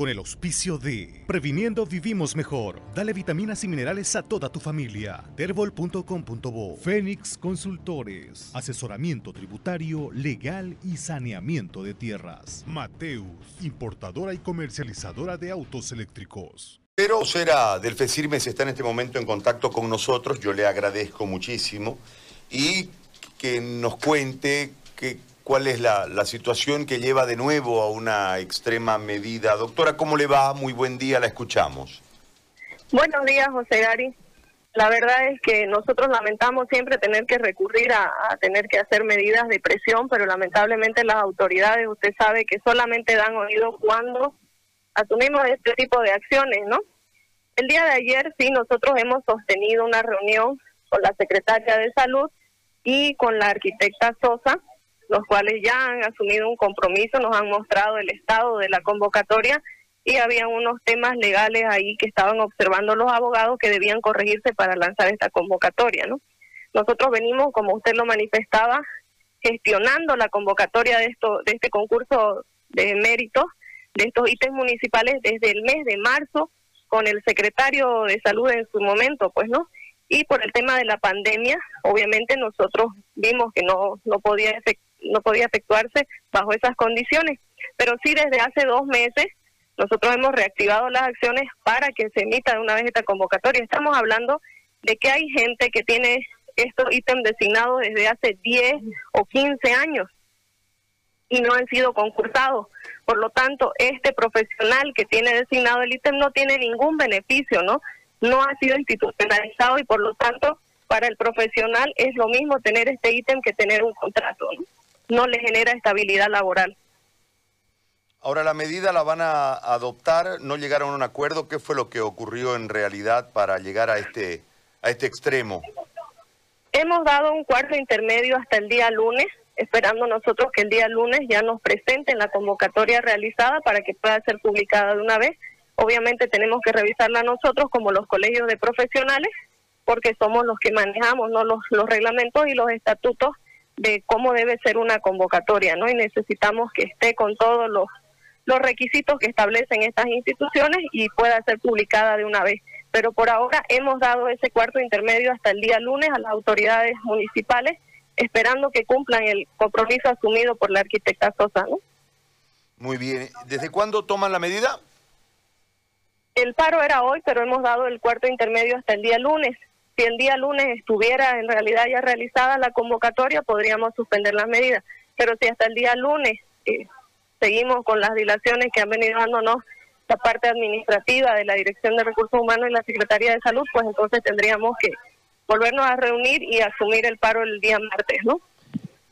con el auspicio de Previniendo Vivimos Mejor. Dale vitaminas y minerales a toda tu familia. Terbol.com.bo Fénix Consultores. Asesoramiento tributario, legal y saneamiento de tierras. Mateus, importadora y comercializadora de autos eléctricos. Pero Cera del FECIRMES está en este momento en contacto con nosotros, yo le agradezco muchísimo y que nos cuente que cuál es la, situación que lleva de nuevo a una extrema medida. Doctora, ¿cómo le va? Muy buen día, la escuchamos. Buenos días, José Gary. La verdad es que nosotros lamentamos siempre tener que recurrir a, tener que hacer medidas de presión, pero lamentablemente las autoridades, usted sabe que solamente dan oído cuando asumimos este tipo de acciones, ¿no? El día de ayer sí nosotros hemos sostenido una reunión con la secretaria de salud y con la arquitecta Sosa los cuales ya han asumido un compromiso, nos han mostrado el estado de la convocatoria y había unos temas legales ahí que estaban observando los abogados que debían corregirse para lanzar esta convocatoria, ¿no? Nosotros venimos, como usted lo manifestaba, gestionando la convocatoria de esto de este concurso de méritos de estos ítems municipales desde el mes de marzo con el secretario de salud en su momento, pues, ¿no? Y por el tema de la pandemia, obviamente nosotros vimos que no no podía efectuar no podía efectuarse bajo esas condiciones. Pero sí desde hace dos meses nosotros hemos reactivado las acciones para que se emita de una vez esta convocatoria. Estamos hablando de que hay gente que tiene estos ítems designados desde hace 10 o 15 años y no han sido concursados. Por lo tanto, este profesional que tiene designado el ítem no tiene ningún beneficio, ¿no? No ha sido institucionalizado y por lo tanto, para el profesional es lo mismo tener este ítem que tener un contrato, ¿no? No le genera estabilidad laboral. Ahora, la medida la van a adoptar, no llegaron a un acuerdo. ¿Qué fue lo que ocurrió en realidad para llegar a este, a este extremo? Hemos dado un cuarto intermedio hasta el día lunes, esperando nosotros que el día lunes ya nos presenten la convocatoria realizada para que pueda ser publicada de una vez. Obviamente tenemos que revisarla nosotros como los colegios de profesionales, porque somos los que manejamos ¿no? los, los reglamentos y los estatutos de cómo debe ser una convocatoria, ¿no? Y necesitamos que esté con todos los, los requisitos que establecen estas instituciones y pueda ser publicada de una vez. Pero por ahora hemos dado ese cuarto intermedio hasta el día lunes a las autoridades municipales, esperando que cumplan el compromiso asumido por la arquitecta Sosa, ¿no? Muy bien. ¿Desde cuándo toman la medida? El paro era hoy, pero hemos dado el cuarto intermedio hasta el día lunes si el día lunes estuviera en realidad ya realizada la convocatoria, podríamos suspender las medidas. Pero si hasta el día lunes eh, seguimos con las dilaciones que han venido dándonos la parte administrativa de la Dirección de Recursos Humanos y la Secretaría de Salud, pues entonces tendríamos que volvernos a reunir y asumir el paro el día martes, ¿no?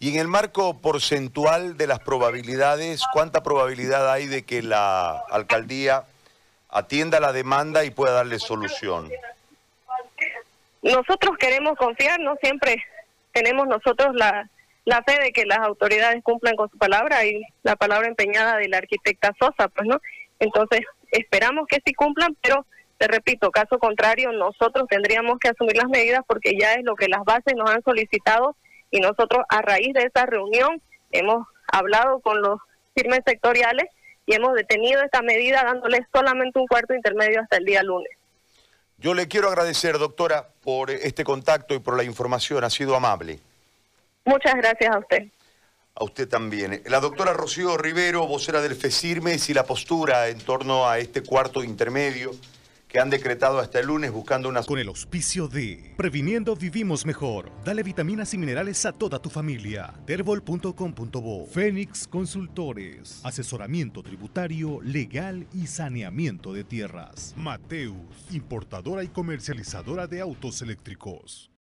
Y en el marco porcentual de las probabilidades, ¿cuánta probabilidad hay de que la alcaldía atienda la demanda y pueda darle solución? Nosotros queremos confiar, no siempre tenemos nosotros la, fe de que las autoridades cumplan con su palabra y la palabra empeñada de la arquitecta Sosa, pues no. Entonces, esperamos que sí cumplan, pero te repito, caso contrario, nosotros tendríamos que asumir las medidas porque ya es lo que las bases nos han solicitado y nosotros a raíz de esa reunión hemos hablado con los firmes sectoriales y hemos detenido esta medida dándoles solamente un cuarto intermedio hasta el día lunes. Yo le quiero agradecer, doctora, por este contacto y por la información. Ha sido amable. Muchas gracias a usted. A usted también. La doctora Rocío Rivero, vocera del FECIRMES y la postura en torno a este cuarto intermedio que han decretado hasta el lunes buscando una... Con el auspicio de Previniendo Vivimos Mejor. Dale vitaminas y minerales a toda tu familia. Terbol.com.bo Fénix Consultores. Asesoramiento tributario, legal y saneamiento de tierras. Mateus, importadora y comercializadora de autos eléctricos.